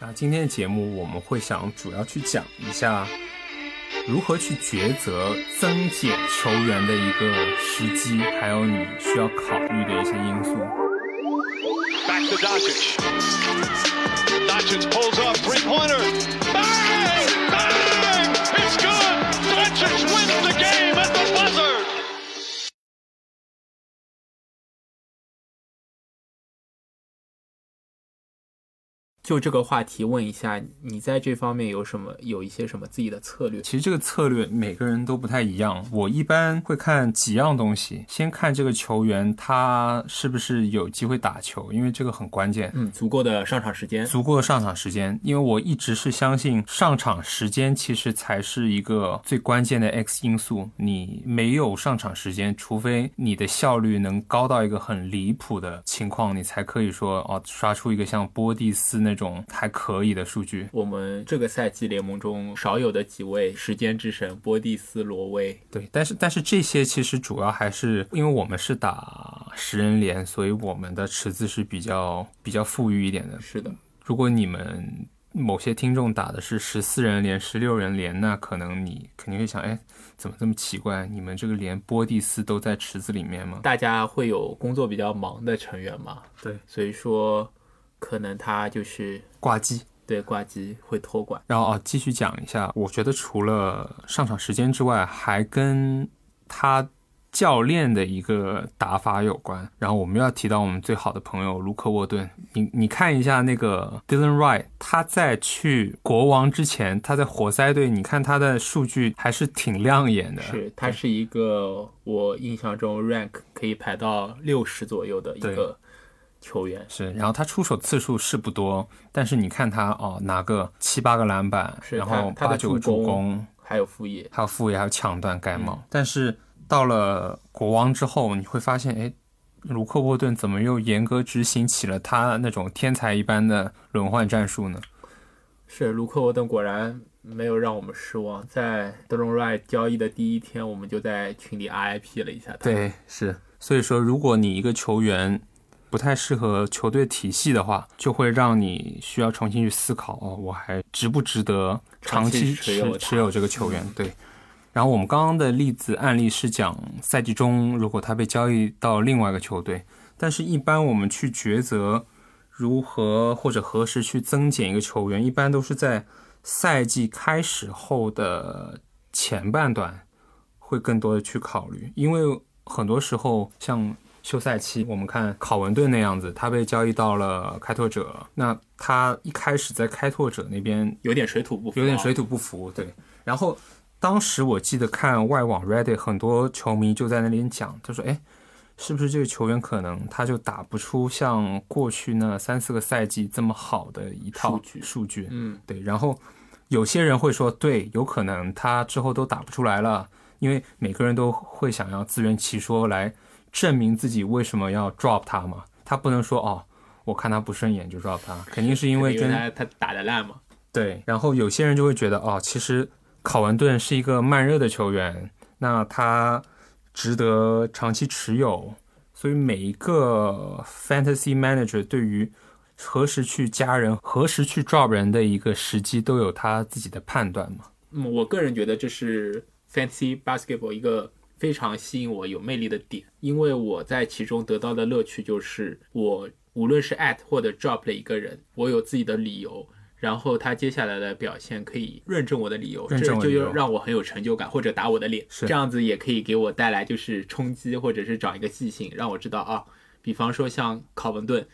那今天的节目我们会想主要去讲一下如何去抉择增减球员的一个时机，还有你需要考虑的一些因素。Back to Doncic. Doncic pulls up three pointer. 就这个话题问一下，你在这方面有什么有一些什么自己的策略？其实这个策略每个人都不太一样。我一般会看几样东西，先看这个球员他是不是有机会打球，因为这个很关键。嗯，足够的上场时间。足够的上场时间，因为我一直是相信上场时间其实才是一个最关键的 X 因素。你没有上场时间，除非你的效率能高到一个很离谱的情况，你才可以说哦刷出一个像波蒂斯那种还可以的数据。我们这个赛季联盟中少有的几位时间之神波蒂斯、罗威，对，但是但是这些其实主要还是因为我们是打十人联，所以我们的池子是比较比较富裕一点的。是的，如果你们某些听众打的是十四人连、十六人连，那可能你肯定会想，哎，怎么这么奇怪？你们这个连波蒂斯都在池子里面吗？大家会有工作比较忙的成员吗，对，所以说可能他就是挂机。对挂机会托管。然后啊，继续讲一下，我觉得除了上场时间之外，还跟他教练的一个打法有关。然后我们要提到我们最好的朋友卢克沃顿，你你看一下那个 Dylan Wright，他在去国王之前，他在活塞队，你看他的数据还是挺亮眼的。是，他是一个我印象中 rank 可以排到六十左右的一个球员。是，然后他出手次数是不多，但是你看他哦，拿个七八个篮板，是然后八九个助攻，还有副业，还有副业，还有抢断盖嗯帽。但是到了国王之后，你会发现，哎，卢克沃顿怎么又严格执行起了他那种天才一般的轮换战术呢？是卢克沃顿果然没有让我们失望，在德隆 Wright 交易的第一天，我们就在群里 RIP 了一下他。对，是。所以说，如果你一个球员不太适合球队体系的话，就会让你需要重新去思考哦，我还值不值得长期持持有这个球员？对。然后我们刚刚的例子案例是讲赛季中，如果他被交易到另外一个球队，但是一般我们去抉择如何或者何时去增减一个球员，一般都是在赛季开始后的前半段会更多的去考虑，因为很多时候像休赛期，我们看考文顿那样子，他被交易到了开拓者，那他一开始在开拓者那边有点水土不服，有点水。土不服，对。然后当时我记得看外网 Reddit，很多球迷就在那里讲，他说：“哎，是不是这个球员可能他就打不出像过去那三四个赛季这么好的一套数据数据？”嗯，对。然后有些人会说，对，有可能他之后都打不出来了，因为每个人都会想要自圆其说来证明自己为什么要 drop 他嘛。他不能说哦，我看他不顺眼就 drop 他，肯定是因为跟他他打的烂嘛。对，然后有些人就会觉得，哦，其实考文顿是一个慢热的球员，那他值得长期持有。所以每一个 fantasy manager 对于何时去加人、何时去 drop 人的一个时机，都有他自己的判断嘛。嗯，我个人觉得这是 fantasy basketball 一个非常吸引我、有魅力的点，因为我在其中得到的乐趣就是，我无论是 at 或者 drop 了一个人，我有自己的理由，然后他接下来的表现可以论证我的理由，这就认证我的理由。让我很有成就感，或者打我的脸，这样子也可以给我带来就是冲击，或者是长一个记性，让我知道啊，比方说像考文顿。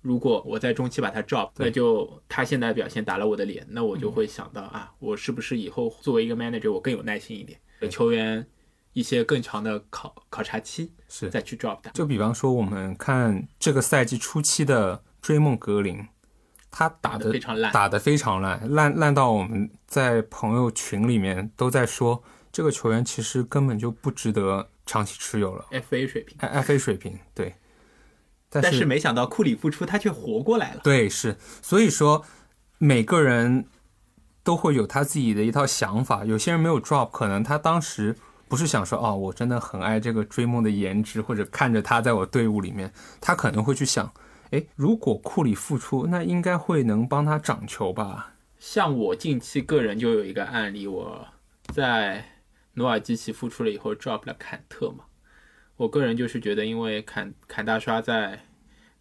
如果我在中期把他 drop，那就他现在表现打了我的脸，那我嗯。就会想到、啊，我是不是以后作为一个 manager，我更有耐心一点，给球员一些更长的考考察期，是再去 drop 的。就比方说，我们看这个赛季初期的追梦格林，他打的非常烂打的非常烂，烂烂到我们在朋友群里面都在说，这个球员其实根本就不值得长期持有了 FA 水平，，F A 水平对。但但是没想到库里复出，他却活过来了。对，是，所以说每个人都会有他自己的一套想法。有些人没有 drop，可能他当时不是想说，哦，我真的很爱这个追梦的颜值，或者看着他在我队伍里面，他可能会去想，哎，如果库里复出，那应该会能帮他掌球吧？像我近期个人就有一个案例，我在努尔基奇复出了以后 drop 了坎特嘛。我个人就是觉得，因为坎坎大刷在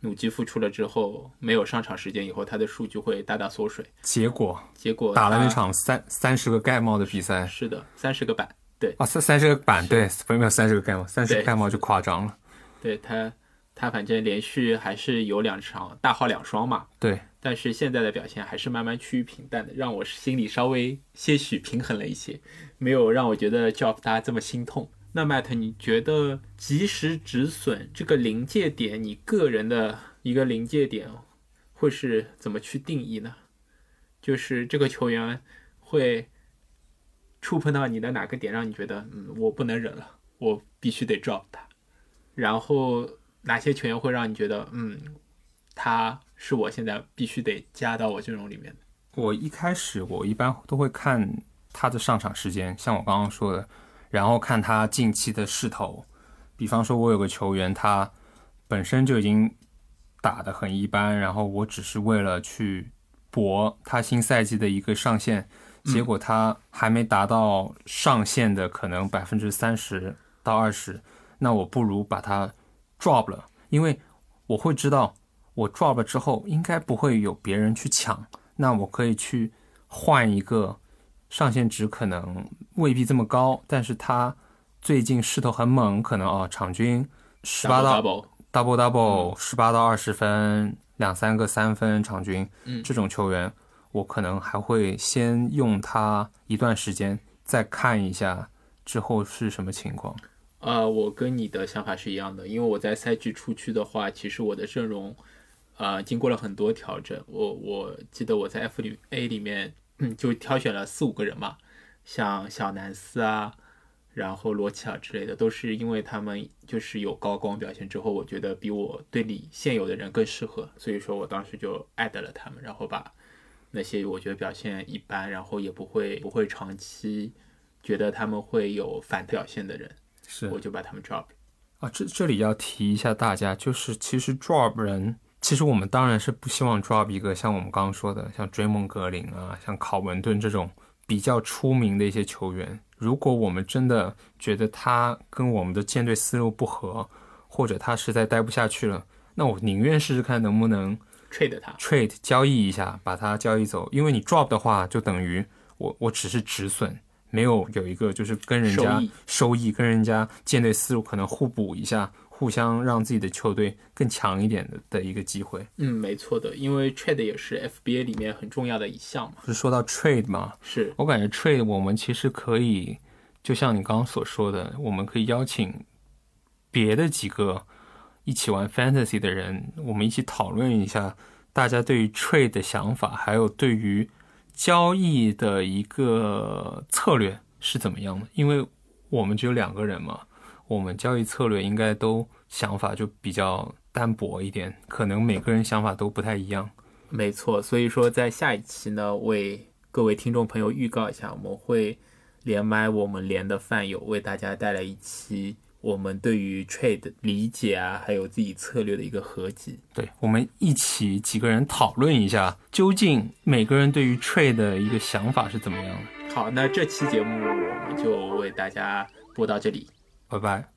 努基复出了之后没有上场时间以后，他的数据会大大缩水。结果结果打了那场三三十个盖帽的比赛是的，三十个板，对啊，三三十个板，对，没有三十个盖帽，三十个盖帽就夸张了。对他他反正连续还是有两场大号两双嘛。对，但是现在的表现还是慢慢趋于平淡的，让我心里稍微些许平衡了一些，没有让我觉得 Job 他这么心痛。那 Matt，你觉得及时止损这个临界点，你个人的一个临界点会是怎么去定义呢？就是这个球员会触碰到你的哪个点，让你觉得嗯，我不能忍了，我必须得 drop 他。然后哪些球员会让你觉得嗯，他是我现在必须得加到我阵容里面的？我一开始我一般都会看他的上场时间，像我刚刚说的，然后看他近期的势头。比方说，我有个球员，他本身就已经打得很一般，然后我只是为了去搏他新赛季的一个上限，结果他还没达到上限的可能百分之三十到二十，那我不如把他 drop 了，因为我会知道我 drop 了之后，应该不会有别人去抢。那我可以去换一个上限值可能未必这么高，但是他最近势头很猛，可能啊场均十八到 double double double 十八到二十分，两三个三分场均，嗯。这种球员，我可能还会先用它一段时间，再看一下之后是什么情况。呃，我跟你的想法是一样的，因为我在赛季初期的话，其实我的阵容，呃，经过了很多调整。我我记得我在 F 里 A 里面，嗯，就挑选了四五个人嘛，像小南斯啊，然后罗齐尔之类的，都是因为他们就是有高光表现之后，我觉得比我队里现有的人更适合，所以说我当时就艾特了他们，然后把那些我觉得表现一般，然后也不会不会长期觉得他们会有反表现的人。是我就把他们 drop。啊，这这里要提一下大家，就是其实 drop 人，其实我们当然是不希望 drop 一个像我们刚刚说的，像追梦格林啊，像考文顿这种比较出名的一些球员。如果我们真的觉得他跟我们的舰队思路不合，或者他实在待不下去了，那我宁愿试试看能不能 trade 他，trade 交易一下，把它交易走。因为你 drop 的话，就等于我我只是止损，没有有一个就是跟人家收益跟人家舰队思路可能互补一下，互相让自己的球队更强一点的的一个机会。嗯，没错的，因为 trade 也是 FBA 里面很重要的一项嘛。不是说到 trade 嘛，是，我感觉 trade 我们其实可以，就像你刚刚所说的，我们可以邀请别的几个一起玩 fantasy 的人，我们一起讨论一下大家对于 trade 的想法，还有对于交易的一个策略是怎么样的。因为我们只有两个人嘛，我们交易策略应该都想法就比较单薄一点，可能每个人想法都不太一样。没错。所以说，在下一期呢，为各位听众朋友预告一下，我们会连麦我们连的饭友，为大家带来一期我们对于 trade 理解啊，还有自己策略的一个合集。对，我们一起几个人讨论一下，究竟每个人对于 trade 的一个想法是怎么样的。好，那这期节目我们就为大家播到这里，拜拜。